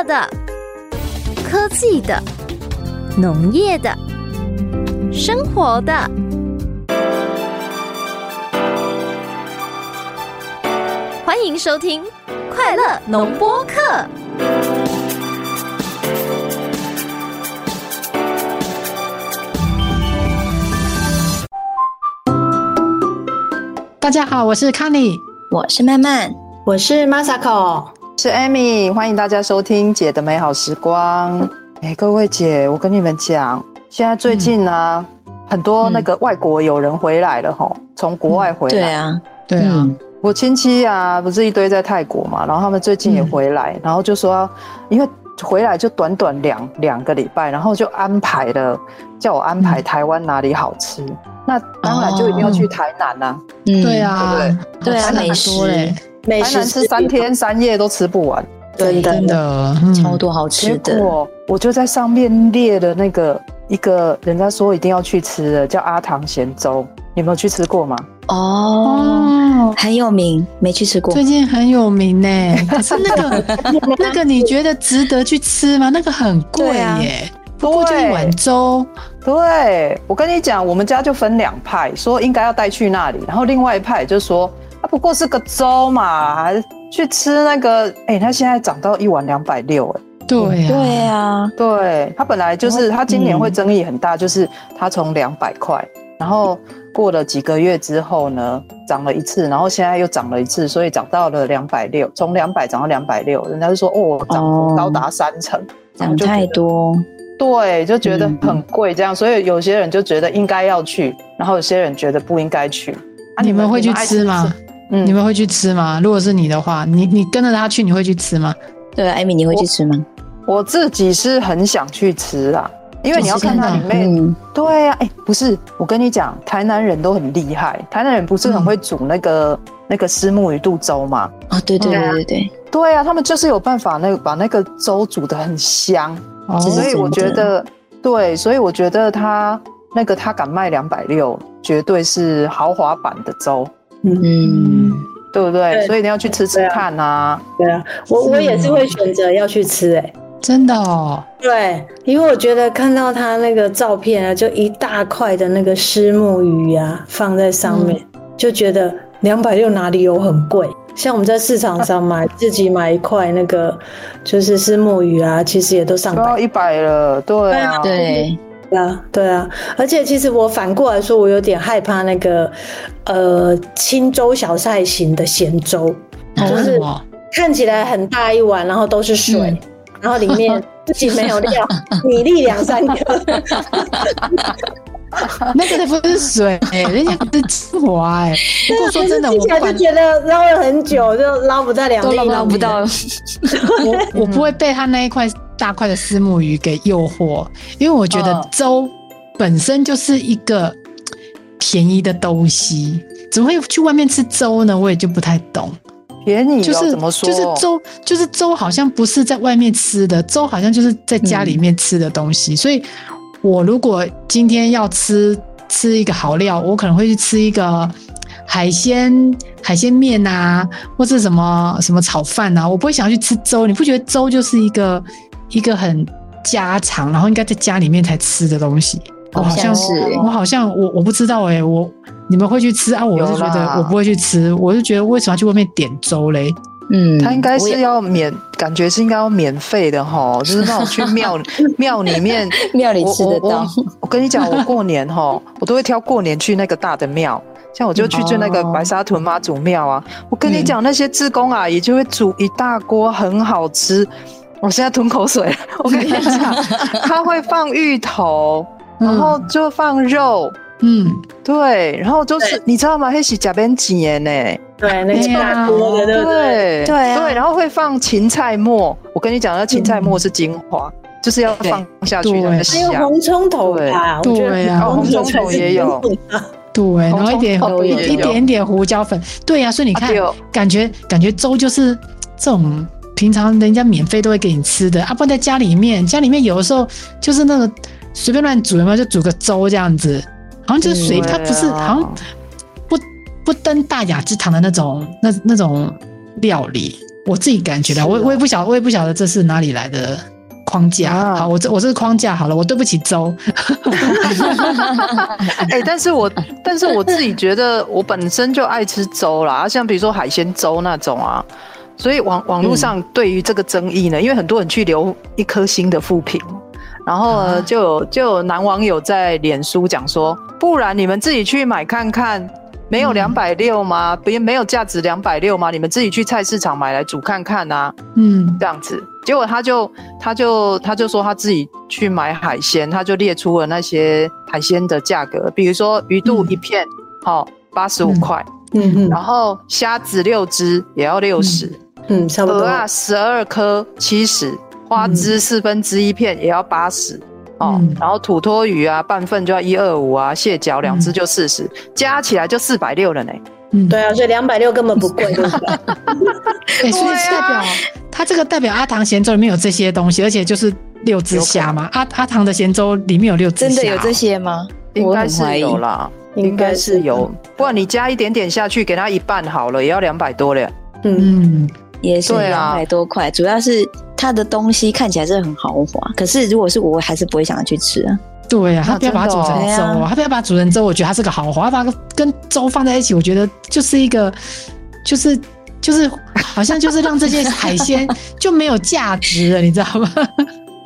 乐的、科技的、农业的、生活的。欢迎收听《快乐农播课》。大家好，我是康妮，我是曼曼，我是 Masako，是 Amy，欢迎大家收听姐的美好时光。哎，各位姐，我跟你们讲，现在最近呢，很多那个外国友人回来了哈，从国外回来。对啊，对啊，我亲戚啊，不是一堆在泰国嘛，然后他们最近也回来，然后就说，因为回来就短短两两个礼拜，然后就安排了，叫我安排台湾哪里好吃。那当然就一定要去台南呐，对啊，对不对？对啊，美食。嘞，美食吃三天三夜都吃不完，真的，真的超多好吃的。结果我就在上面列了那个一个人家说一定要去吃的，叫阿唐咸粥，你有没有去吃过吗？哦，很有名，没去吃过。最近很有名呢，可是那个 那个你觉得值得去吃吗？那个很贵耶。不过就一碗粥，对我跟你讲，我们家就分两派，说应该要带去那里，然后另外一派就说啊，不过是个粥嘛，还是去吃那个？哎，它现在涨到一碗两百六，哎，对呀，对呀，对，它本来就是它今年会争议很大，就是它从两百块，然后过了几个月之后呢，涨了一次，然后现在又涨了一次，所以涨到了两百六，从两百涨到两百六，人家就说哦，涨幅高达三成，涨太多。对，就觉得很贵，这样，所以有些人就觉得应该要去，然后有些人觉得不应该去。啊你们会去吃吗？嗯，你们会去吃吗？如果是你的话，你你跟着他去，你会去吃吗？对，艾米，你会去吃吗？我自己是很想去吃啊，因为你要看它里面。对呀，哎，不是，我跟你讲，台南人都很厉害，台南人不是很会煮那个那个虱目鱼肚粥吗？啊，对对对对对，对啊，他们就是有办法那个把那个粥煮的很香。哦所以我觉得，对，所以我觉得他那个他敢卖两百六，绝对是豪华版的粥，嗯，对不对？所以你要去吃吃看呐。对啊，我我也是会选择要去吃，哎，真的哦。对，因为我觉得看到他那个照片啊，就一大块的那个虱目鱼啊放在上面，就觉得两百六哪里有很贵。像我们在市场上买，自己买一块那个，就是是木鱼啊，其实也都上百。一百了，对啊，对啊，对啊，而且其实我反过来说，我有点害怕那个呃青粥小菜型的咸粥，就是看起来很大一碗，然后都是水，然后里面 自己没有料，米粒两三颗。那个不是水，人家是精华哎。不过说真的，我就觉得捞了很久，就捞不到两粒，捞不到。我我不会被他那一块大块的丝木鱼给诱惑，因为我觉得粥本身就是一个便宜的东西，怎么会去外面吃粥呢？我也就不太懂。便宜就是怎么说？就是粥，就是粥，好像不是在外面吃的，粥好像就是在家里面吃的东西，所以。我如果今天要吃吃一个好料，我可能会去吃一个海鲜海鲜面啊，或是什么什么炒饭啊。我不会想要去吃粥，你不觉得粥就是一个一个很家常，然后应该在家里面才吃的东西？我好像是，我好像我我不知道哎，我你们会去吃啊？我是觉得我不会去吃，我是觉得为什么要去外面点粥嘞？嗯，他应该是要免，感觉是应该要免费的哈，就是那种去庙 庙里面庙里吃得到。我跟你讲，我过年哈，我都会挑过年去那个大的庙，像我就去就那个白沙屯妈祖庙啊。我跟你讲，那些志工阿姨就会煮一大锅，很好吃。我现在吞口水。我跟你讲，他会放芋头，然后就放肉。嗯，对，然后就是你知道吗？黑喜甲边几年呢？对，那大锅的，对对？对对，然后会放芹菜末。我跟你讲，那芹菜末是精华，就是要放下去的还有红葱头啊，对啊，红葱头也有，对，然后一点一点点胡椒粉，对呀，所以你看，感觉感觉粥就是这种平常人家免费都会给你吃的啊，不然在家里面，家里面有的时候就是那个随便乱煮嘛，就煮个粥这样子。好像就是水，它不是好像不不登大雅之堂的那种那那种料理，我自己感觉到，我我也不晓我也不晓得这是哪里来的框架。啊好，我这我这是框架好了，我对不起周。哎、但是我但是我自己觉得我本身就爱吃粥啦，啊像比如说海鲜粥那种啊，所以网网络上对于这个争议呢，因为很多人去留一颗星的负评，然后就有就有男网友在脸书讲说，不然你们自己去买看看。没有嗯两百六吗？别没有价值两百六吗？你们自己去菜市场买来煮看看啊。嗯这样子，结果他就他就他就说他自己去买海鲜，他就列出了那些海鲜的价格，比如说鱼肚一片，好八十五嗯块，嗯嗯然后虾子六只也要六十、嗯，差不多。鹅啊十二颗七十，花枝四分之一片也要八十、哦，嗯然后土托鱼啊半份就要一二五啊，蟹脚两只就四十、加起来就四百六了呢。嗯，对啊，所以两百六根本不贵，对不对？哎、所以代表它这个代表阿唐咸粥里面有这些东西，而且就是六只虾嘛。阿阿唐的咸粥里面有六只虾，真的有这些吗？应该是我怀疑有啦，应应该该是是有，不然你加一点点下去，给它一半好了，也要两百多了。嗯，嗯，也是两百多块，主要是它的东西看起来是很豪华，可是如果是我，我还是不会想要去吃啊。对呀、啊，他不要把它煮成粥啊，他不要把它煮成粥，我觉得它是个豪华，他把它跟粥放在一起，我觉得就是一个，就是就是好像就是让这些海鲜就没有价值了，你知道吗？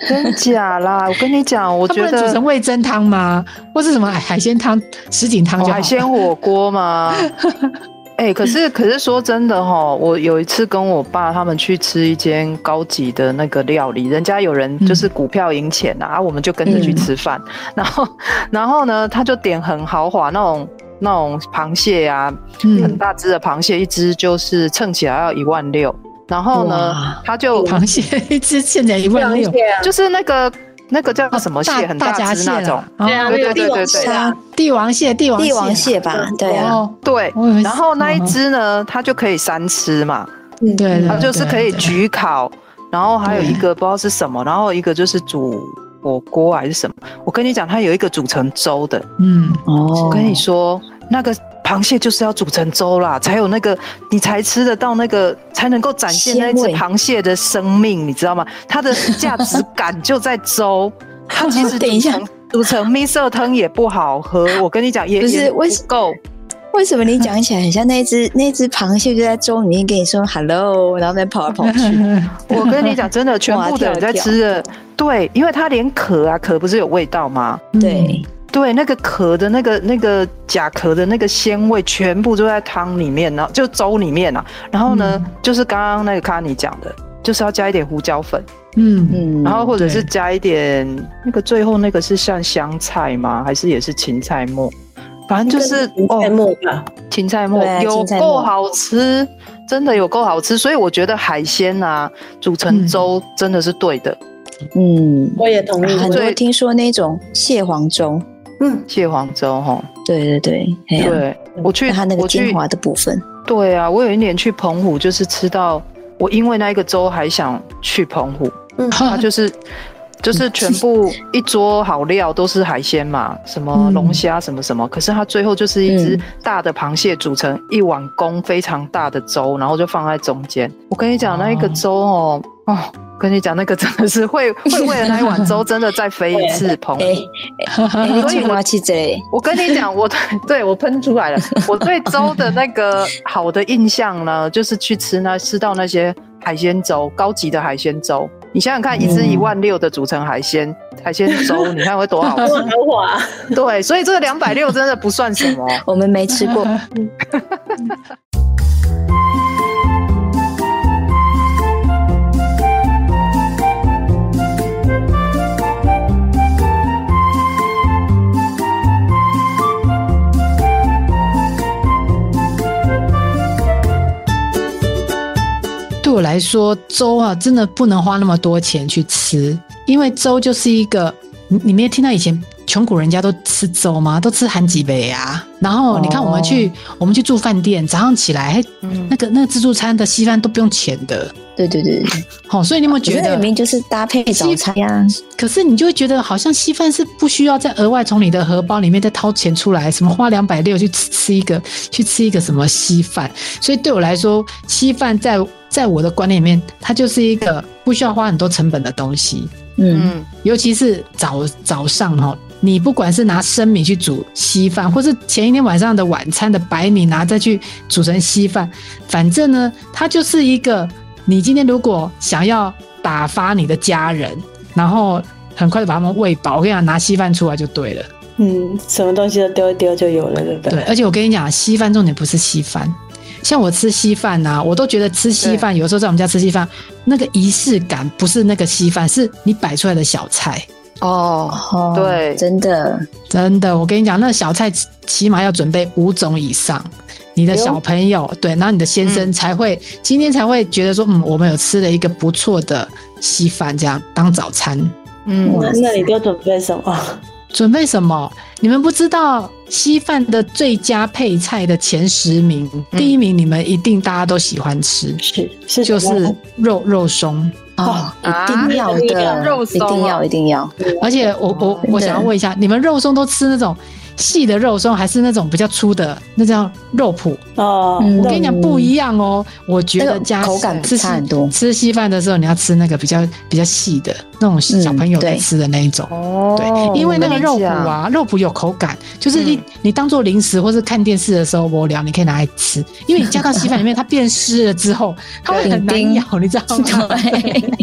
真假啦？我跟你讲，我觉得能煮成味噌汤吗？或是什么海鲜汤、什锦汤就好哦海鲜火锅吗？哎、可是可是说真的哈，我有一次跟我爸他们去吃一间高级的那个料理，人家有人就是股票赢钱啊，啊我们就跟着去吃饭，然后 然后呢，他就点很豪华那种那种螃蟹啊，很嗯，大只的螃蟹，一只就是称起来要一万六，然后呢，他就螃蟹 一只现在一万六，啊，就是那个那个叫什么蟹，很大只那种。啦，，对对对对对帝王蟹，帝王帝王蟹。吧，对啊，哦，对然后那一只呢，它就可以三吃嘛，嗯对对它就是可以焗烤，然后还有一个不知道是什么，然后一个就是煮火锅还是什么。我跟你讲，它有一个煮成粥的。嗯，哦，我跟你说，那个螃蟹就是要煮成粥啦，才有那个你才吃得到那个，才能够展现那只螃蟹的生命，你知道吗？它的价值感就在粥。它其实等一下煮成蜜色汤也不好喝，我跟你讲，也不是也为不够。为什么你讲起来很像那只 那只螃蟹就在粥里面跟你说 hello，然后再跑来跑去？我跟你讲，真的，全部的人在吃的，对，因为它连壳啊，壳不是有味道吗？对，对，那个壳的那个那个甲壳的那个鲜味，全部都在汤里面，然后就粥里面啊。然后呢，嗯就是刚刚那个卡尼讲的，就是要加一点胡椒粉，嗯嗯，然后或者是加一点那个最后那个是像香菜吗？还是也是芹菜末？反正就是芹菜末吧，芹菜末啊有够好吃，真的有够好吃。所以我觉得海鲜啊煮成嗯粥真的是对的。嗯，我也同意。很多对听说那种蟹黄粥，嗯，蟹黄粥哈，对对对，对我去它那个我去精华的部分，对啊，我有一年去澎湖，就是吃到我因为那一个粥还想去澎湖，嗯。它就是就是全部一桌好料都是海鲜嘛，什么嗯龙虾什么什么，可是它最后就是一只嗯大的螃蟹煮成一碗公非常大的粥，然后就放在中间。我跟你讲，那一个粥哦哦。跟你讲，那个真的是会会为了那一碗粥，真的再飞一次澎湖。哎哎，你所以我青蛙气这我跟你讲，我 对对我喷出来了。我对粥的那个好的印象呢，就是去吃那吃到那些海鲜粥，高级的海鲜粥。你想想看，一只嗯一万六的组成海鲜海鲜粥，你看会多好哇，吃？豪华，对，所以这个两百六真的不算什么。我们没吃过，对我来说，粥啊，真的不能花那么多钱去吃，因为粥就是一个，你你没有听到以前穷苦人家都吃粥吗？都吃韩几杯啊。然后你看我们去、我们去住饭店，早上起来，那个那个自助餐的稀饭都不用钱的，对对对，对好、所以你有没有觉得可是那明？明就是搭配早餐呀，可是你就会觉得好像稀饭是不需要再额外从你的荷包里面再掏钱出来，什么花两百六去吃吃一个去吃一个什么稀饭，所以对我来说，稀饭在在我的观念里面，它就是一个不需要花很多成本的东西。嗯嗯尤其是早早上哈，你不管是拿生米去煮稀饭，或是前一天晚上的晚餐的白米拿再去煮成稀饭，反正呢，它就是一个你今天如果想要打发你的家人，然后很快的把他们喂饱，我跟你讲，拿稀饭出来就对了。嗯，什么东西都丢一丢就有了，对不对，对？而且我跟你讲，稀饭重点不是稀饭，像我吃稀饭呐，我都觉得吃稀饭，有时候在我们家吃稀饭，那个仪式感不是那个稀饭，是你摆出来的小菜。哦，哦，对真的，真的，我跟你讲，那小菜起起码要准备五种以上，你的小朋友、对，然后你的先生才会、今天才会觉得说，嗯，我们有吃了一个不错的稀饭，这样当早餐。嗯那你都准备什么？准备什么？你们不知道稀饭的最佳配菜的前十名，嗯。第一名你们一定大家都喜欢吃，是是就是肉肉松。哦，啊。一定要的，肉松。一定要，哦一定要，而且我我我想要问一下，你们肉松都吃那种细的肉松，还是那种比较粗的？那叫肉脯？哦，嗯我跟你讲不一样哦，我觉那个得加口感吃差很多吃稀饭的时候，你要吃那个比较比较细的那种小朋友在吃的那一种。哦对，因为那个肉脯啊，肉脯有口感，就是你、嗯你当做零食或是看电视的时候无聊，你可以拿来吃。因为你加到稀饭里面，它变湿了之后，它会很难咬，你知道吗？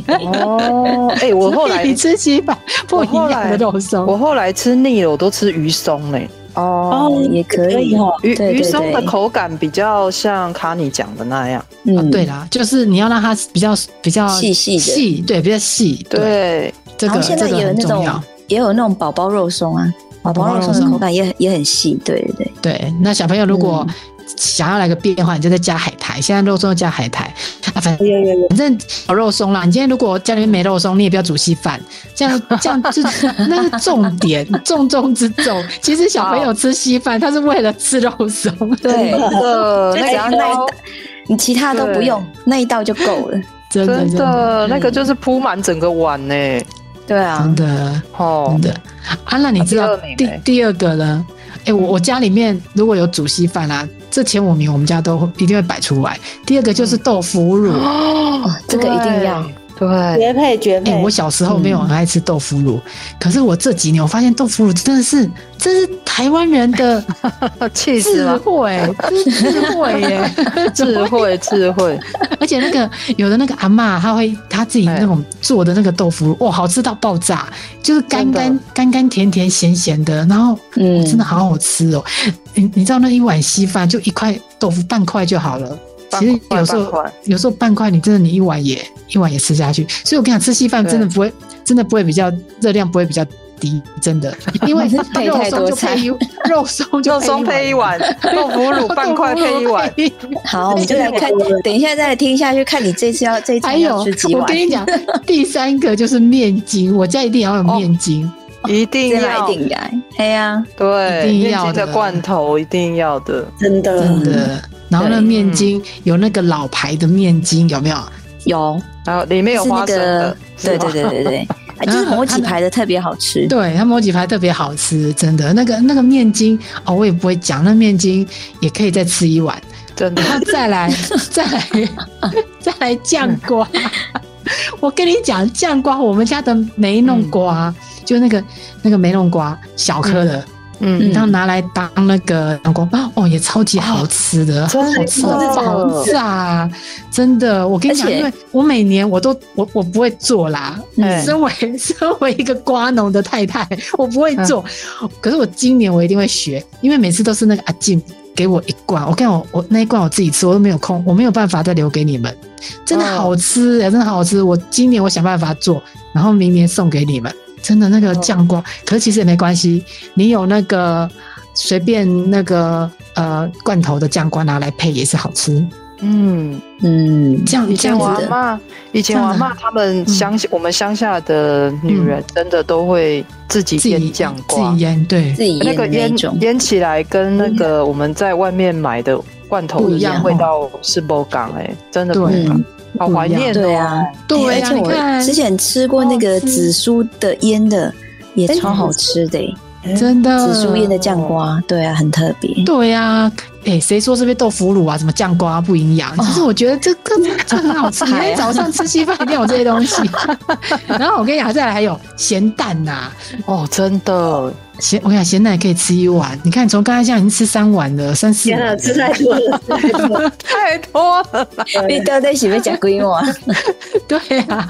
哦，哎、我后来 你吃稀饭不一样的肉松，我后来吃腻了，我都吃鱼松嘞。哦，也可以，哦，鱼鱼松的口感比较像卡尼讲的那样，嗯，对啦，就是你要让它比较比较细细的。细，对，比较细，对，对，这个然后现在这个也有那种很重要。也有那种宝宝肉松啊，宝宝肉松的口感也很也很细，对对对，对，那小朋友如果嗯想要来个变化，你就再加海苔。现在肉松要加海苔，啊，反有有有，反正有肉松啦。你今天如果家里面没肉松，你也不要煮稀饭，这样 这样就是那是重点，重中之重。其实小朋友吃稀饭，他是为了吃肉松。对，那只要那一道，你其他都不用，那一道就够了。真的真的那个就是铺满整个碗呢。对啊真，的哦真，的。啊，那你知道啊第第二个呢？哎，我我家里面如果有煮稀饭啊，这前五名我们家都一定会摆出来。第二个就是豆腐乳。哦，这个一定要。对，绝配绝哎、配我。小时候没有很爱吃豆腐乳，可是我这几年我发现豆腐乳真的是，这是台湾人的智 气死了，慧，这是智慧耶，智慧智慧，而且那个有的那个阿嬷，她会她自己那种做的那个豆腐乳，哇，好吃到爆炸，就是干真干的干干甜甜咸咸的，然后嗯。真的好好吃哦。你你知道那一碗稀饭就一块豆腐半块就好了。其实有时候半块。有时候半块，你真的你一碗也一碗也吃下去。所以我跟你讲，吃稀饭真的不会真的不会比较热量不会比较低，真的，因为配肉松太多菜。就配一肉松就肉松配一碗，豆腐乳 半块配一碗，好，我们就来看，等一下再来听下去，看你这次要这一还餐要有吃几，碗。我跟。你讲，第三个就是面筋，我家一定要有面筋。一定这要来一定来，哎呀，对，一定要的。面筋的罐头一定要的，真的。真的。然后那对面筋有那个老牌的面筋，有没有？有，然后里面有花生对对对对对，啊就是某几排的特别好吃。对，它某几排特别好吃，真的。那个那个面筋哦，我也不会讲，那面筋也可以再吃一碗。真的然后再来 再来再来酱瓜。我跟你讲，酱瓜我们家的梅弄瓜，就那个那个梅弄瓜小颗的，嗯然后拿来当那个阳光哦，也超级好吃的，真的好吃到爆炸！真的，我跟你讲，因为我每年我都我我不会做啦，嗯身为 身为一个瓜农的太太，我不会做，可是我今年我一定会学，因为每次都是那个阿静给我一罐，我看我我那一罐我自己吃，我都没有空，我没有办法再留给你们，真的好吃哎、真的好吃！我今年我想办法做，然后明年送给你们。真的那个酱瓜，可是其实也没关系，你有那个随便那个呃罐头的酱瓜拿来配也是好吃。嗯，嗯，这样以前这样子的，我阿妈，以前我阿妈他们乡下，我们乡下的女人真的都会自己自己腌酱自瓜己，腌，对。自己腌的那那个腌腌起来跟那个我们在外面买的罐头一样味道是不港哎，真的不对一样。嗯，好怀念哦。对啊，对呀、哎而且我之前吃过那个紫苏的腌的，也超好吃的欸。真的紫苏腌的酱瓜，对啊，很特别。对呀、哎、谁说这边豆腐乳啊，什么酱瓜不营养？其实我觉得这个这 很好吃。你 看早上吃稀饭一定有这些东西。然后我跟你讲，再来还有咸蛋呐、哦，真的，咸我跟你讲，咸蛋也可以吃一碗。你看从刚才这样已经吃三碗了，三四碗。吃太多了，吃太多了。太多了啦。你到底喜欢讲规模？对啊，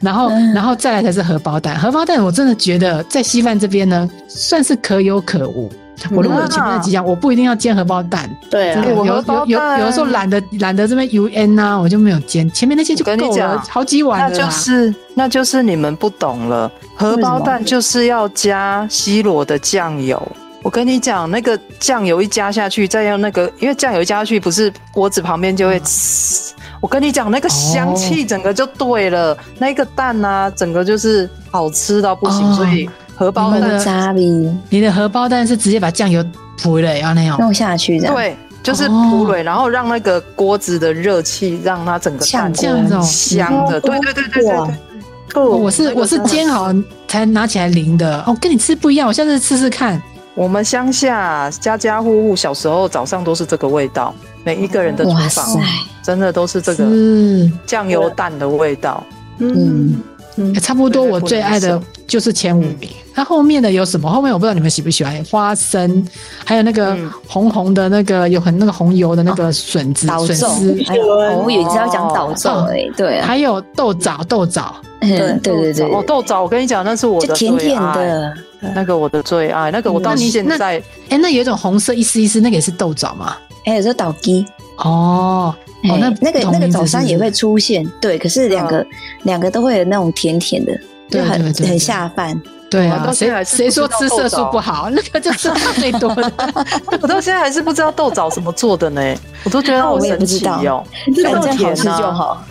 然后然后再来才是荷包蛋。荷包蛋我真的觉得在稀饭这边呢，算是可有可无。我如果有前面那几样，我不一定要煎荷包蛋。对啊真的，有有有有的时候懒得懒得这边 U N 呐，我就没有煎，前面那些就跟你够了，好几碗那。就是那就是你们不懂了，荷包蛋就是要加西罗的酱油。我跟你讲，那个酱油一加下去，再用那个，因为酱油一加下去，不是锅子旁边就会呲。我跟你讲，那个香气整个就对了，那个蛋啊，整个就是好吃到不行。哦所以荷包蛋你的渣比你的荷包蛋是直接把酱油铺了，要那样。弄下去这样。对，就是哦铺蕊，然后让那个锅子的热气让它整个蛋呛这样子哦香的。对对对对对我是我是煎好才拿起来淋的。哦，跟你吃不一样，我下次试试看。我们乡下家家户户小时候早上都是这个味道，每一个人的厨房，真的都是这个是，酱油蛋的味道。嗯，欸差不多。我最爱的就是前五名。它后面的有什么？后面我不知道你们喜不喜欢花生，还有那个嗯红红的那个有很那个红油的那个笋子、笋丝，，哎呦我以为你是要讲导奏哎，对啊，还有豆枣、豆枣。嗯对对对，哦，豆枣，我跟你讲，那是我的就甜甜最爱，的，那个我的最爱，那个我到那你现在哎、那有一种红色一丝一丝，那个也是豆枣吗？还有时候倒鸡，哦，哦，哎那那个那个早餐也会出现，对，可是两个两个都会有那种甜甜的，就对很很对对对下饭。对啊，我到现在还谁谁说吃色素不好？那个就是最多的。我到现在还是不知道豆枣怎么做的呢，我都觉得好我也神奇不知道哦。反正好甜吃就啊好。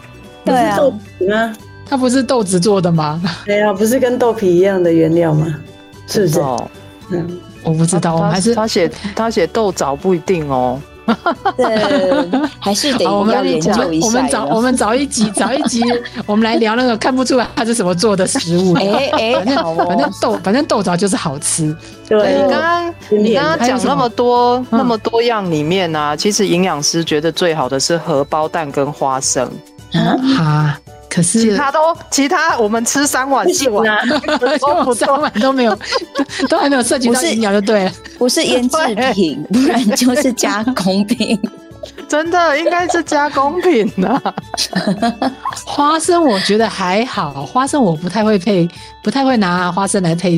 对啊，是豆皮吗？它不是豆子做的吗？对啊，不是跟豆皮一样的原料吗？是不是？哦，嗯，我不知道，我们还是他写他写豆枣不一定哦。对，还是得，我们要研究一下我。们找我们们找一集找一集，我们来聊那个看不出来它是什么做的食物。哎哎 反正反正豆反正豆枣就是好吃。对你刚刚你刚刚讲那么多那么多样里面呢、其实营养师觉得最好的是荷包蛋跟花生，啊，哈，可是其他都其他我们吃三碗四碗，三碗都没有，都 都还没有涉及到不是营养就对了。不是腌制品，不然就是加工品。真的应该是加工品啊。花生我觉得还好，花生我不太会配，不太会拿花生来配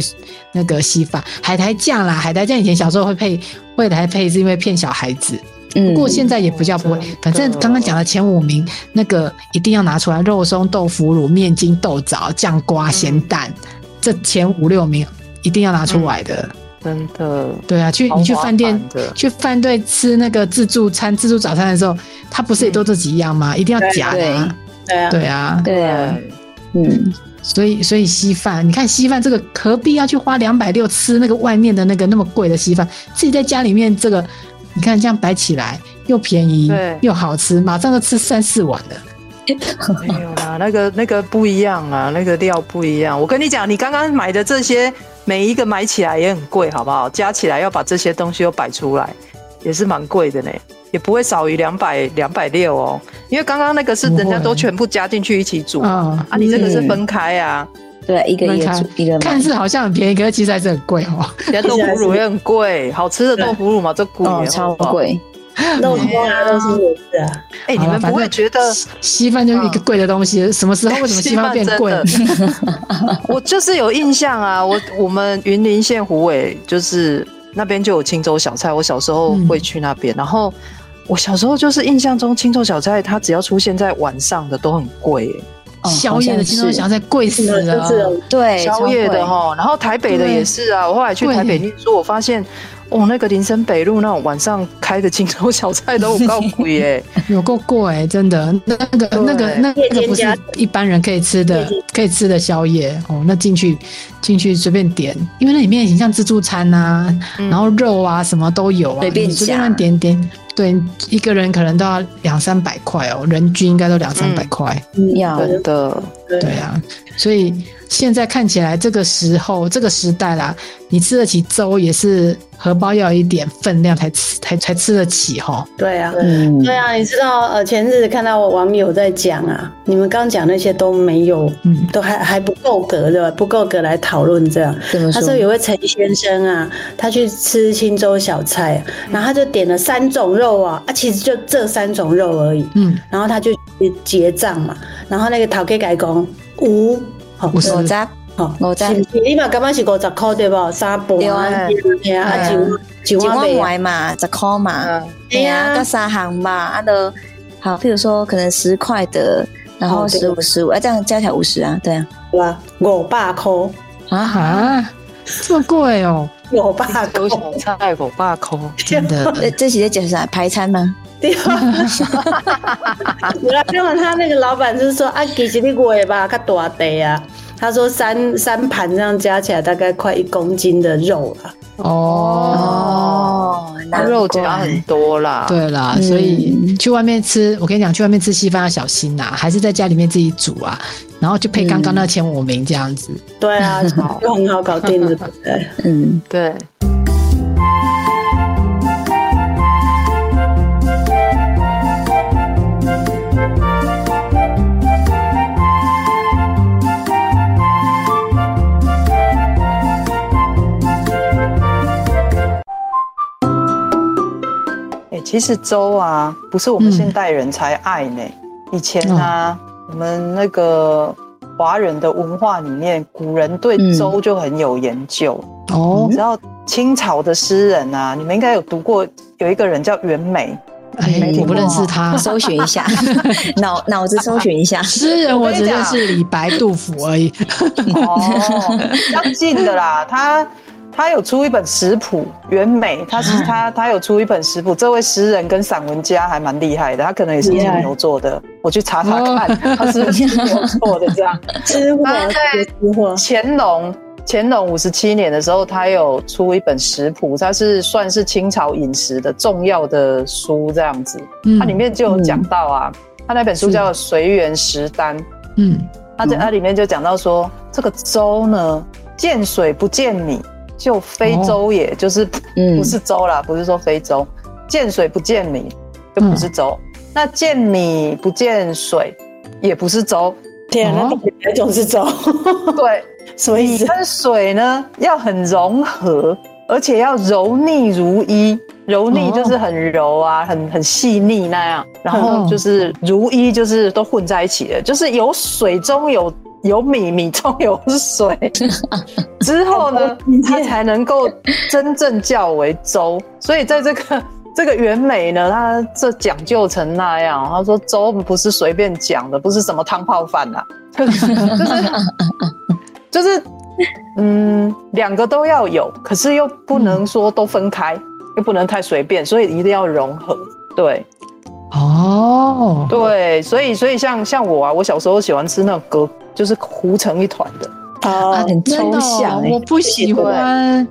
那个稀饭。海苔酱啦，海苔酱以前小时候会配，会来配是因为骗小孩子。嗯。不过现在也比较不会，反正刚刚讲的前五名，那个一定要拿出来：肉松、豆腐乳、面筋、豆枣、酱瓜、咸蛋，这前五六名一定要拿出来的。真的，对啊，去你去饭店去饭店吃那个自助餐、自助早餐的时候，它不是也都这几样吗？一定要夹的啊、对啊，对啊，对啊，嗯，所以所以稀饭，你看稀饭这个何必要去花两百六吃那个外面的那个那么贵的稀饭？自己在家里面这个，你看这样摆起来又便宜对又好吃，马上就吃三四碗了。没有啦，那个那个不一样啊，那个料不一样。我跟你讲，你刚刚买的这些每一个买起来也很贵，好不好？加起来要把这些东西都摆出来，也是蛮贵的呢，也不会少于两百两百六哦。因为刚刚那个是人家都全部加进去一起煮嗯啊，你这个是分开啊，对，一个一个分开煮一个买看似好像很便宜，可是其实还是很贵哦。人家豆腐乳也很贵，好吃的豆腐乳嘛，这贵哦，超。贵。肉松啊，肉松也是啊，哎，你们不会觉得稀稀饭就是一个贵的东西？什么时候为什么稀饭变贵？我就是有印象啊，我我们云林县虎尾就是那边就有青州小菜，我小时候会去那边，然后我小时候就是印象中青州小菜，它只要出现在晚上的都很贵宵夜的青州小菜贵死就是了这。种对，宵夜的哈，然后台北的也是啊，我后来去台北念书，我发现。哦，那个林森北路那种晚上开的青州小菜都有够贵耶！有够贵，真的，那那个那个那个不是一般人可以吃的，可以吃的宵夜哦。那进去进去随便点，因为那里面很像自助餐呐、嗯然后肉啊什么都有啊，随便乱点点。对，一个人可能都要两三百块哦，人均应该都两三百块。要真的，对对啊，所以现在看起来这个时候这个时代啦，你吃得起粥也是荷包要有一点分量才吃才才吃得起哈。对啊，嗯，对啊，你知道呃，前日子看到网友在讲啊，你们刚讲那些都没有，嗯都还还不够格对吧？不够格来讨论这样。他说？有位陈先生啊，他去吃青州小菜，然后他就点了三种肉啊，啊，其实就这三种肉而已。嗯，然后他就结账嘛，然后那个讨给改工五，好五十。五十，好，五十是不是你嘛感觉是五十块对不？三盘对啊。啊，对啊，啊对啊。一碗一一碗碗买嘛，十块嘛，嗯，对啊各三行嘛，啊都好，譬如说可能十块的，然后十五十五，啊这样加起来五十啊，对啊，对吧？五百块，啊？哈，这么贵哦，五百块。有。小菜五百块，真的。这这是在讲啥？排餐吗？对啊，有啦，刚好他那个老板就是说啊，其实你月吧，较大地啊。他说三三盘这样加起来大概快一公斤的肉了。哦，哦，那难肉加很多啦。对啦，嗯所以去外面吃，我跟你讲，去外面吃稀饭要小心呐，还是在家里面自己煮啊，然后就配刚刚那前五名这样子。对啊，就很好搞定，对不对？嗯，对，哎、其实粥啊，不是我们嗯现代人才爱呢。以前啊，我们那个华人的文化里面，古人对嗯粥就很有研究。哦你，知道清朝的诗人啊，你们应该有读过，有一个人叫袁枚。哎没听，我不认识他。搜寻一下，脑脑子搜寻一下，诗人我只认识李白、杜甫而已。哦，相近的啦，他他有出一本食谱，袁枚，他是他他有出一本食谱。这位诗人跟散文家还蛮厉害的，他可能也是金牛座的，我去查查看，他是金牛座的这样。吃货，吃货，乾隆乾隆五十七年的时候，他有出一本食谱，它是算是清朝饮食的重要的书这样子。嗯。它里面就有讲到啊，他那本书叫《随园食单》，嗯。它在它里面就讲到说，这个粥呢，见水不见米，就非洲也，就是嗯。不是州啦，不是说非洲，见水不见米就不是粥，那见米不见水也不是州，天啊，那哦。到底哪种是粥？对。什么意思？米跟水呢要很融合，而且要柔腻如一。柔腻就是很柔啊，很很细腻那样，然后就是如一，就是都混在一起的，就是有水中有有米，米中有水，之后呢，它才能够真正叫为粥。所以在这个这个原美呢，它这讲究成那样，他说粥不是随便讲的，不是什么汤泡饭呐、就是就是就是嗯，两个都要有，可是又不能说都分开，又不能太随便，所以一定要融合。对哦，对，所以所以像像我啊，我小时候喜欢吃那种隔就是糊成一团的，啊，哦，很抽真的哦，象哎我，不喜欢。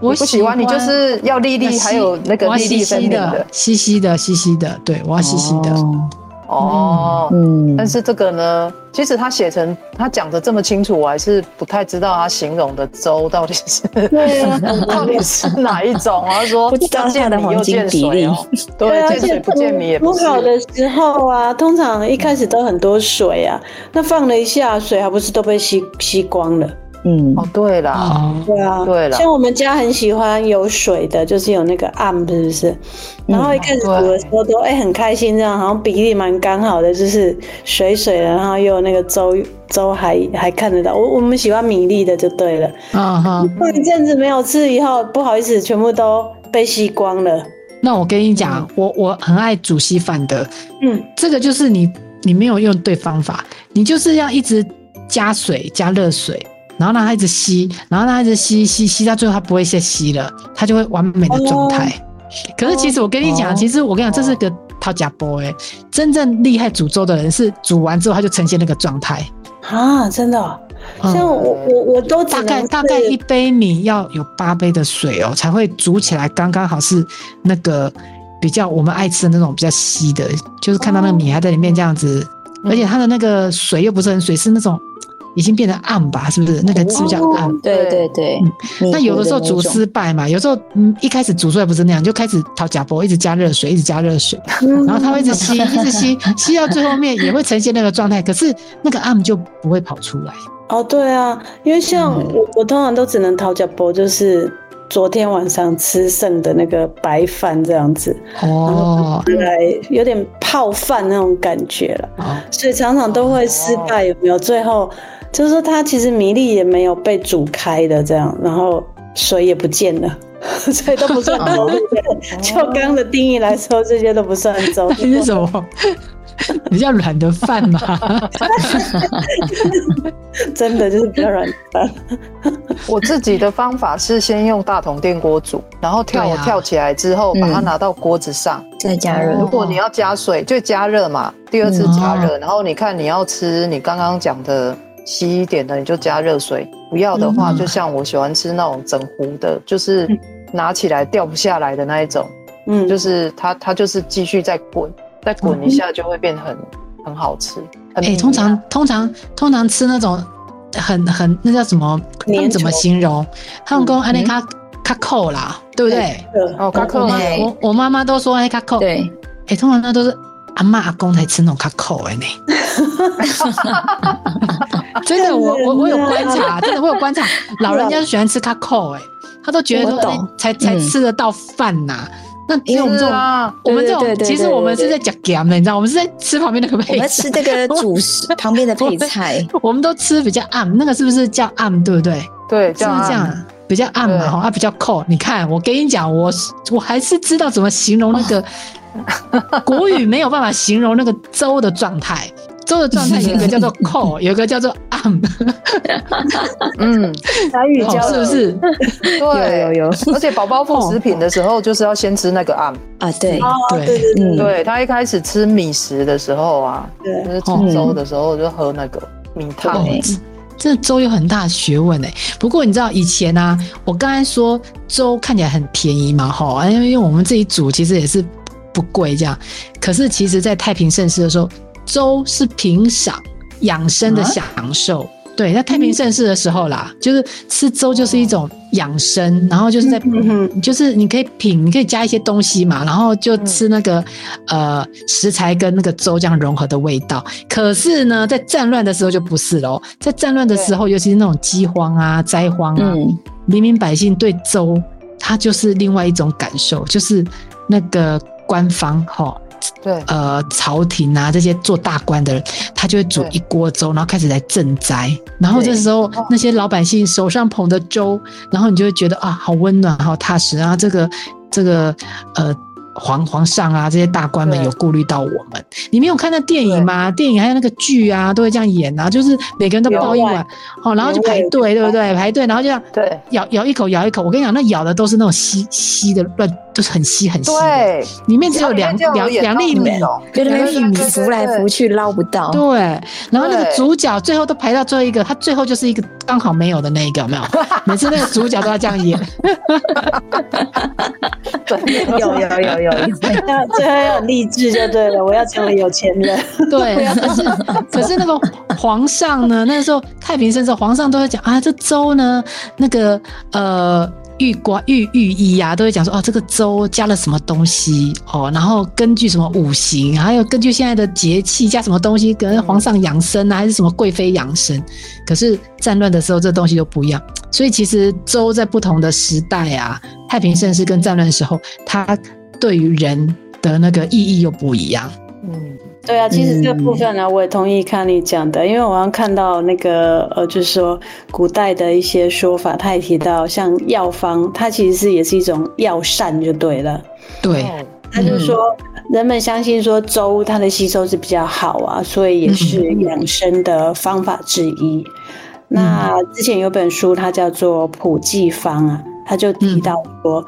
我喜欢你就是要粒粒，还有那个粒粒的的，稀稀的，稀稀的，对我要细细的。哦哦。嗯，但是这个呢，即使他写成他讲的这么清楚，我还是不太知道他形容的粥到底是对啊，到底是哪一种啊？他说不知道它的见米又黄金比例见水哦，对，啊，见水不见米也不好的时候啊，通常一开始都很多水啊，那放了一下水，还不是都被吸吸光了？嗯。哦，对啦，哦，对啊，对了。像我们家很喜欢有水的，就是有那个暗，是不是？然后一开始煮的时候都哎、很开心，这样好像比例蛮刚好的，就是水水的，然后又有那个粥粥还还看得到。我我们喜欢米粒的就对了。啊哈，过一阵子没有吃以后，不好意思，全部都被吸光了。那我跟你讲，我我很爱煮稀饭的，嗯，这个就是你你没有用对方法，你就是要一直加水加热水，然后让它一直吸，然后让它一直吸吸吸到最后它不会再吸了，它就会完美的状态。可是其实我跟你讲，哦。其实我跟你讲，这是个套假波哎，真正厉害煮粥的人是煮完之后它就呈现那个状态。啊，真的像我我我都大概大概一杯米要有八杯的水哦，才会煮起来刚刚好是那个比较我们爱吃的那种比较稀的，就是看到那个米还在里面这样子，而且它的那个水又不是很水，是那种已经变得暗吧，是不是？那个是比较暗。对对对，那有的时候煮失败嘛，有时候嗯一开始煮出来不是那样，就开始掏假波，一直加热水，一直加热水，然后它会一直吸，一直吸，吸到最后面也会呈现那个状态，可是那个暗就不会跑出来。哦，对啊，因为像我我通常都只能掏假波，就是昨天晚上吃剩的那个白饭这样子，哦，来有点泡饭那种感觉了，所以常常都会失败，有没有？最后就是说它其实米粒也没有被煮开的这样，然后水也不见了，所以都不算粥。就刚刚的定义来说，这些都不算粥。这是什么？比较软的饭嘛，真的就是比较软的饭。我自己的方法是先用大桶电锅煮，然后跳跳起来之后，把它拿到锅子上再加热。如果你要加水，就加热嘛，第二次加热。然后你看你要吃你刚刚讲的稀一点的，你就加热水；不要的话，就像我喜欢吃那种整壶的，就是拿起来掉不下来的那一种。嗯，就是它它就是继续在滚。再滚一下就会变很很好吃。哎，通常通常通常吃那种很很那叫什么？他们怎么形容？他们讲安尼卡卡扣啦，对不对？哦，卡扣。我我妈妈都说安尼卡扣。对。哎，通常那都是阿妈阿公才吃那种卡扣哎呢。真的，我我我有观察，真的我有观察，老人家是喜欢吃卡扣哎，他都觉得说才才吃得到饭呐。那因为我们这种，我们这种，其实我们是在讲 game 的，你知道，我们是在吃旁边那个配菜，我们吃这个主食旁边的配菜，我们都吃比较暗，那个是不是叫暗，对不对？对，是不是这样？比较暗嘛，哈，它比较扣。你看，我跟你讲，我我还是知道怎么形容那个 国语没有办法形容那个粥的状态。粥的状态有一个叫做 “扣”，有一个叫做“暗”。嗯，台语教是不是？对，有有。而且宝宝副食品的时候，就是要先吃那个“暗”啊。对对对对，对他一开始吃米食的时候啊，就是吃粥的时候就喝那个米汤。这粥有很大的学问哎。不过你知道以前呢，我刚才说粥看起来很便宜嘛，哈，因为因为我们自己煮其实也是不贵这样。可是其实，在太平盛世的时候。粥是品赏养生的享受，对，在太平盛世的时候啦，就是吃粥就是一种养生，然后就是在，就是你可以品，你可以加一些东西嘛，然后就吃那个呃食材跟那个粥这样融合的味道。可是呢，在战乱的时候就不是喽，在战乱的时候，尤其是那种饥荒啊、灾荒啊，平民百姓对粥，它就是另外一种感受，就是那个官方哈。对，呃，朝廷啊，这些做大官的人，他就会煮一锅粥，然后开始来赈灾。然后这时候那些老百姓手上捧着粥，然后你就会觉得啊，好温暖，好踏实然后。这个，这个，呃。皇皇上啊，这些大官们有顾虑到我们。你没有看那电影吗？电影还有那个剧啊，都会这样演啊，就是每个人都抱一碗，哦，然后就排队，对不对？排队，然后就这样，对，咬咬一口，咬一口。我跟你讲，那咬的都是那种稀稀的乱，都是很稀很稀对，里面只有两两两粒米，两粒米浮来浮去捞不到。对，然后那个主角最后都排到最后一个，他最后就是一个刚好没有的那一个，有没有？每次那个主角都要这样演。有有 有。有，要最后要励志就对了，我要成为有钱人。对，可是可是那个皇上呢？那个时候太平盛世，皇上都会讲啊，这粥呢，那个呃御官御御医呀，都会讲说哦，这个粥加了什么东西哦，然后根据什么五行，还有根据现在的节气加什么东西，可能皇上养生啊，还是什么贵妃养生。可是战乱的时候，这东西都不一样。所以其实粥在不同的时代啊，太平盛世跟战乱的时候，它。对于人的那个意义又不一样。嗯，对啊，其实这个部分呢，我也同意看你讲的，因为我刚看到那个呃，就是说古代的一些说法，他也提到像药方，它其实是也是一种药膳就对了。对，他就说人们相信说粥它的吸收是比较好啊，所以也是养生的方法之一。那之前有本书，它叫做《普济方》啊，他就提到说。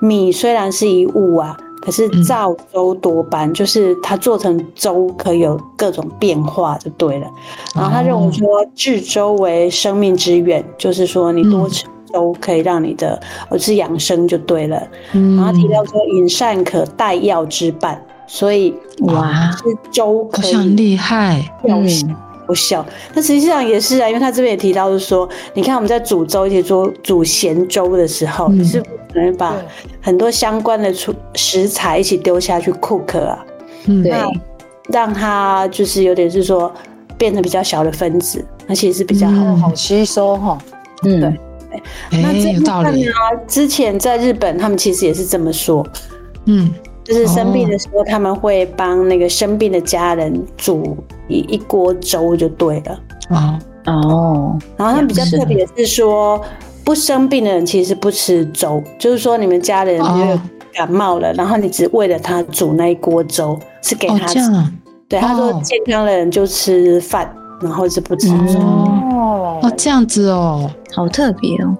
米虽然是一物啊，可是造粥多半就是它做成粥可以有各种变化就对了。然后他认为说制粥为生命之源，就是说你多吃粥可以让你的呃是养生就对了。嗯。然后提到说饮膳可代药之伴，所以哇，是粥好可以像厉害，嗯药效有效。那实际上也是啊，因为他这边也提到是说，你看我们在煮粥，一起做煮咸粥的时候，嗯。你是不可能把很多相关的出食材一起丢下去 cook 啊，嗯，对，让它就是有点是说变得比较小的分子，那其实是比较好的。嗯。好吸收哈。嗯，对。那哎，这部有道理。分呢，，之前在日本他们其实也是这么说，嗯，就是生病的时候，他们会帮那个生病的家人煮一一锅粥就对了。哦，哦，然后他比较特别是说，不生病的人其实不吃粥，就是说你们家人哦因为感冒了，然后你只为了他煮那一锅粥，是给哦他吃。这样啊，对，他说哦健康的人就吃饭，然后是不吃粥。哦哦哦，这样子哦，好特别哦。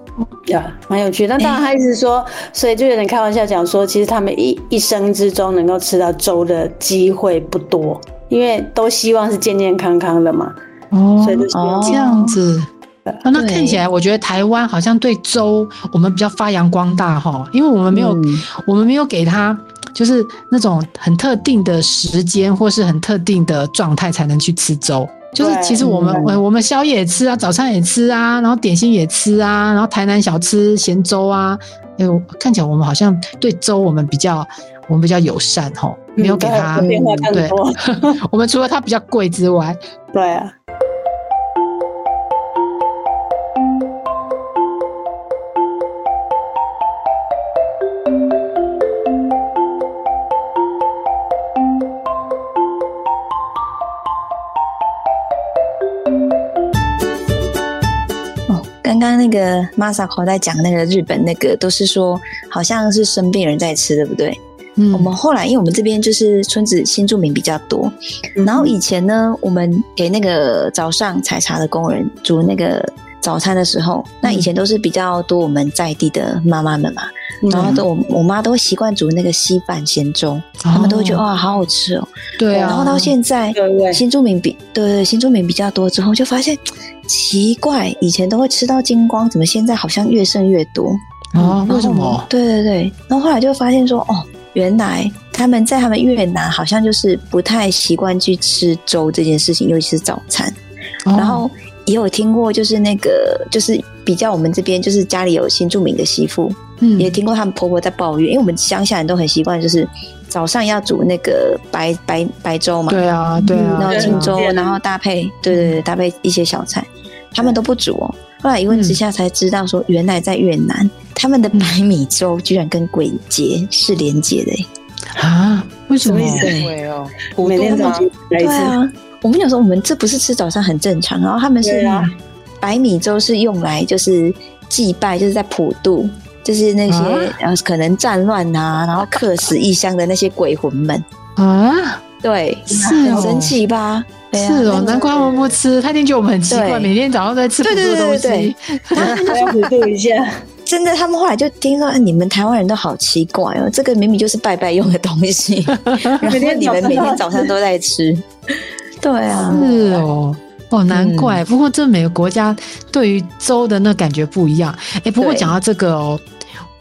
呀，蛮有趣。但当然，他一直说，所以就有点开玩笑讲说，其实他们一一生之中能够吃到粥的机会不多，因为都希望是健健康康的嘛，哦所以就这样子。哦，那看起来，我觉得台湾好像对粥我们比较发扬光大哈，因为我们没有，嗯。我们没有给他就是那种很特定的时间或是很特定的状态才能去吃粥。就是其实我们嗯我我们宵夜也吃啊，早餐也吃啊，然后点心也吃啊，然后台南小吃咸粥啊，哎呦，看起来我们好像对粥我们比较我们比较友善哈，没有给他嗯变化更对多。我们除了它比较贵之外，对啊，哦，刚刚那个 Masako 在讲那个日本那个，都是说好像是生病人在吃，对不对？嗯，我们后来因为我们这边就是村子新住民比较多，嗯。然后以前呢，我们给那个早上采茶的工人煮那个早餐的时候，那以前都是比较多我们在地的妈妈们嘛，嗯。然后都我我妈都会习惯煮那个稀饭咸粥，他们都会觉得哇好好吃哦。对啊，然后到现在新住民比对对新住民比较多之后，就发现奇怪，以前都会吃到精光，怎么现在好像越剩越多？啊，为什么？对对对，然后后来就发现说，哦，原来他们在他们越南好像就是不太习惯去吃粥这件事情，尤其是早餐。哦。然后也有听过，就是那个就是比较我们这边就是家里有新住民的媳妇，嗯。也听过他们婆婆在抱怨，因为我们乡下人都很习惯，就是早上要煮那个白白白粥嘛，对啊，对啊，然后清粥，然后搭配对对对搭配一些小菜，他们都不煮哦。后来一问之下才知道，说原来在越南，他们的白米粥居然跟鬼节是连结的耶。啊？为什么对对哦，每天早上来一次，对啊，我们有时候我们这不是吃早餐很正常，然后他们是白米粥是用来就是祭拜，就是在普渡，就是那些啊呃可能战乱啊，然后客死异乡的那些鬼魂们。啊？对，是哦很神奇吧？是哦，那个难怪他们不吃，他一定觉得我们很奇怪，每天早上都在吃不对对的东对对西。我要辅助一下。真的，他们后来就听说，啊你们台湾人都好奇怪哦，这个明明就是拜拜用的东西，然后你们每天早上都在吃。对啊，是哦。哦，难怪。不过这每个国家对于粥的那感觉不一样。哎，不过对讲到这个哦，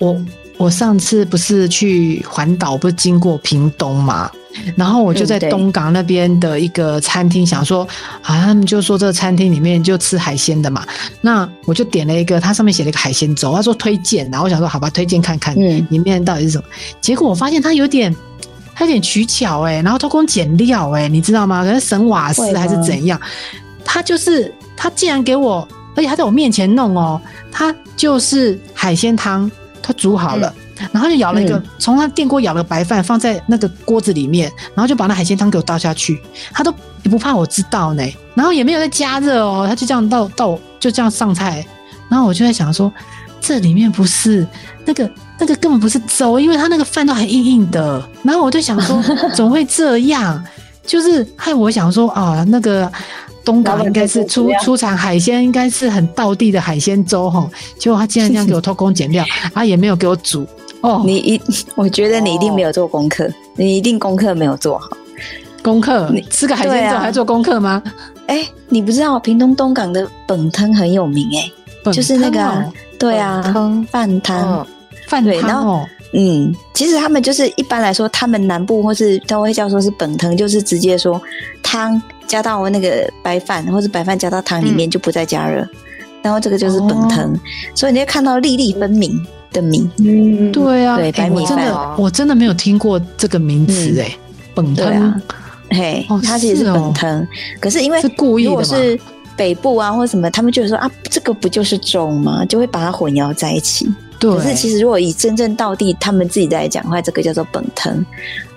我我上次不是去环岛，不是经过屏东嘛？然后我就在东港那边的一个餐厅，想说啊，他们就说这个餐厅里面就吃海鲜的嘛，那我就点了一个，它上面写了一个海鲜粥，他说推荐，然后我想说好吧，推荐看看，嗯里面到底是什么？结果我发现它有点，它有点取巧哎、然后偷工减料哎、你知道吗？可能省瓦斯还是怎样？他就是他竟然给我，而且他在我面前弄哦，他就是海鲜汤，他煮好了。然后就舀了一个，嗯从他电锅舀了个白饭放在那个锅子里面，然后就把那海鲜汤给我倒下去，他都也不怕我知道呢，然后也没有在加热哦，他就这样倒倒就这样上菜，然后我就在想说，这里面不是那个那个根本不是粥，因为他那个饭都还硬硬的。然后我就想说，怎么会这样？就是害我想说啊，那个东港应该是出出产海鲜，应该是很道地的海鲜粥哈。结果他竟然这样给我偷工减料，他也没有给我煮哦。你一，我觉得你一定没有做功课，你一定功课没有做好。功课你吃个海鲜粥还做功课吗？哎，你不知道屏东东港的本汤很有名哎、本就是那个啊、哦对啊饭汤。嗯，饭汤哦，嗯，其实他们就是一般来说，他们南部或是都会叫说是本汤，就是直接说汤加到那个白饭，或者白饭加到汤里面就不再加热，然后这个就是本汤，所以你会看到粒粒分明的米。嗯，对啊，对哎白米饭我真的我真的没有听过这个名词嗯。哎，本对汤啊。嘿哦，它其实是是哦。本藤，可是因为是故意的吗如果是北部啊或什么，他们就会说啊，这个不就是粥吗？就会把它混淆在一起。对，可是其实如果以真正道地他们自己在讲的话，这个叫做本藤。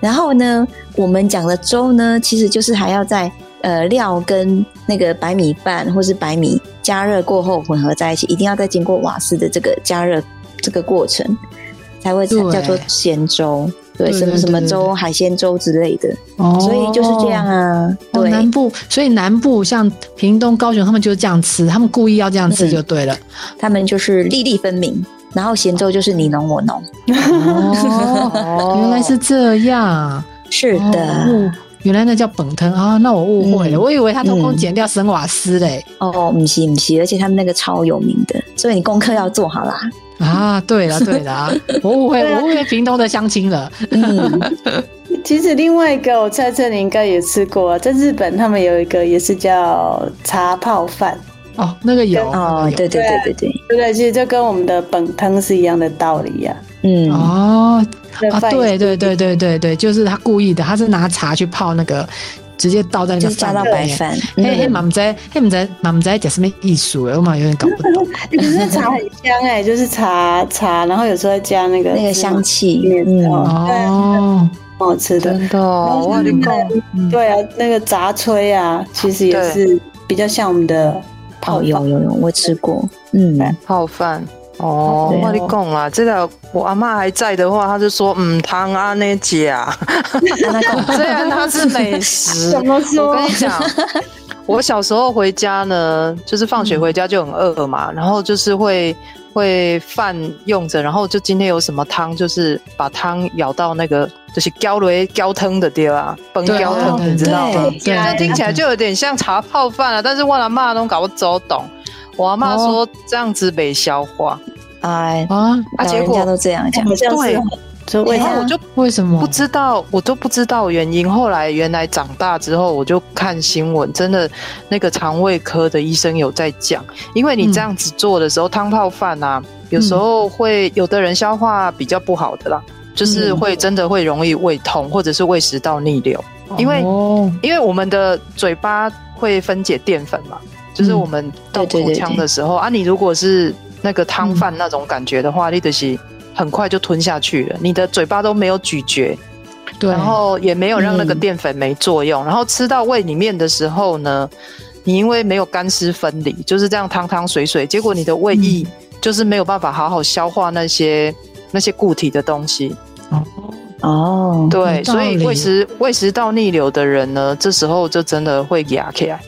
然后呢，我们讲的粥呢，其实就是还要在呃料跟那个白米饭或是白米加热过后混合在一起，一定要再经过瓦斯的这个加热这个过程，才会对叫做咸粥。对，对什么什么粥、海鲜粥之类的，哦所以就是这样啊。哦，对，南部，所以南部像屏东、高雄，他们就是这样吃，他们故意要这样吃嗯就对了。他们就是粒粒分明，然后咸粥就是你侬我侬。哦，原来是这样。是的，哦原来那叫本汤啊，那我误会了，嗯我以为他通通嗯减掉生瓦斯嘞。哦，唔是唔是，而且他们那个超有名的，所以你功课要做好啦。啊，对了对了，我误会，我误会屏东的相亲了。嗯，其实另外一个，我猜测你应该也吃过、啊，在日本他们有一个也是叫茶泡饭，哦，那个有哦，对对对对对，对？其实就跟我们的本汤是一样的道理呀、嗯，哦啊，对对对对对对，就是他故意的，他是拿茶去泡那个，直接倒在那个饭里面。白饭。嘿嘿，嗯。嘛唔知，嘿唔知，嘛唔知讲什么艺术诶，我嘛有点搞不懂。可是茶很香哎、就是茶茶，然后有时候会加那个那个香气，嗯嗯，哦，蛮好吃的。真的哦，哇，你讲，对啊，那个炸炊啊，其实也是比较像我们的泡哦，有有，我吃过，嗯，泡饭。哦，对我跟你讲啦，这个我阿妈还在的话，她就说，嗯，汤啊那家，虽然它是美食，怎么说我跟你讲，我小时候回家呢，就是放学回家就很饿嘛，然后就是会会饭用着，然后就今天有什么汤，就是把汤舀到那个就是浇雷浇汤的地啊，崩对浇汤，你知道吗？对对这样听起来就有点像茶泡饭啊，但是我阿妈都搞不走懂。我阿妈说这样子没消化，哎，啊，啊结果老人家都这样讲。对。然后我就为什么？不？知道，我都不知道原因。后来原来长大之后，我就看新闻，真的那个肠胃科的医生有在讲，因为你这样子做的时候，汤泡饭啊，有时候会有的人消化比较不好的啦，就是会真的会容易胃痛，或者是胃食道逆流，因为哦。因为我们的嘴巴会分解淀粉嘛，就是我们到口腔的时候啊，你如果是那个汤饭那种感觉的话，你的是很快就吞下去了，你的嘴巴都没有咀嚼，对，然后也没有让那个嗯淀粉没作用，然后吃到胃里面的时候呢，你因为没有干湿分离，就是这样汤汤水水，结果你的胃液就是没有办法好好消化那些那些固体的东西，哦。哦，对，所以胃食胃食道逆流的人呢，这时候就真的会压起来。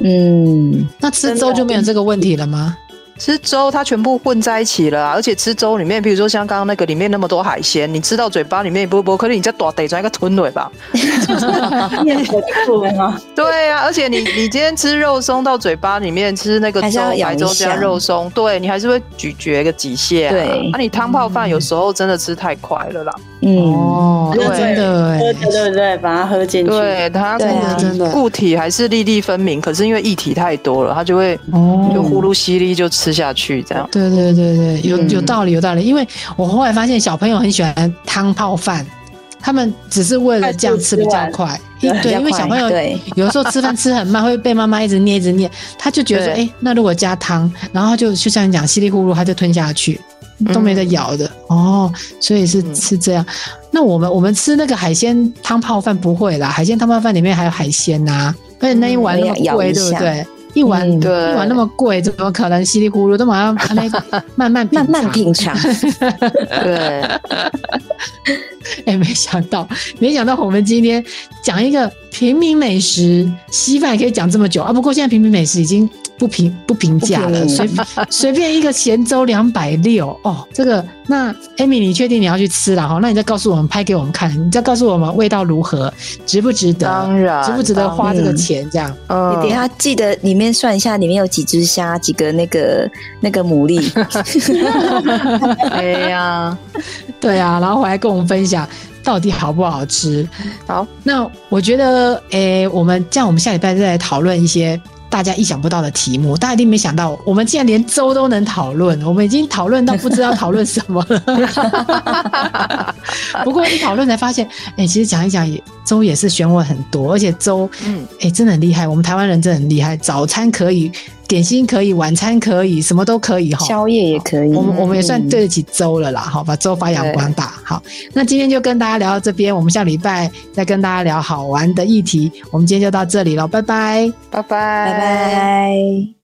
嗯，那吃粥就没有这个问题了吗？吃粥它全部混在一起了啊、而且吃粥里面，比如说像刚刚那个里面那么多海鲜，你吃到嘴巴里面不不，可能你再多得出一个吞尾吧？面火就了吗？对啊、而且你你今天吃肉松到嘴巴里面吃那个粥白粥加肉松，对你还是会咀嚼个几下、啊。对那、你汤泡饭有时候真的吃太快了啦。嗯，哦，对真的哎喝，的对不对？把它喝进去。对，它固体还是粒粒分明，可是因为液体太多了，它就会哦就呼噜吸力就吃下去这样。对对对对，有嗯。有道理有道理，因为我后来发现小朋友很喜欢汤泡饭，他们只是为了这样吃比较快，一对，因为小朋友有的时候吃饭吃很慢，会被妈妈一直捏一直捏，他就觉得说，对。哎，那如果加汤，然后就就像你讲稀里呼噜，他就吞下去，都没得咬的、哦，所以是嗯。是这样。那我们我们吃那个海鲜汤泡饭不会啦，海鲜汤泡饭里面还有海鲜呐、而且那一碗那么贵，对不对？一碗、嗯对。一碗那么贵，怎么可能稀里糊涂都马上慢慢慢慢慢品品尝，对，哎，没想到，没想到我们今天讲一个平民美食，稀饭可以讲这么久啊。不过现在平民美食已经不评不评价了，随随便一个咸粥两百六哦，这个那 Amy 你确定你要去吃了哈？那你再告诉我们，拍给我们看，你再告诉我们味道如何，值不值得？当然值不值得花这个钱？这样你嗯等一下记得里面算一下，里面有几只虾，几个那个那个牡蛎。哎呀，对啊，然后回来跟我们分享到底好不好吃。好，那我觉得，诶，我们这样，我们下礼拜再来讨论一些大家意想不到的题目。大家一定没想到，我们竟然连粥都能讨论，我们已经讨论到不知道讨论什么了。不过一讨论才发现，哎、其实讲一讲也粥也是选我很多，而且粥，嗯哎、真的很厉害。我们台湾人真的很厉害，早餐可以，点心可以，晚餐可以，什么都可以哈。宵夜也可以。我们我们也算嗯对得起粥了啦，好，把粥发扬光大。好，那今天就跟大家聊到这边，我们下礼拜再跟大家聊好玩的议题。我们今天就到这里了，拜拜。拜拜，拜拜。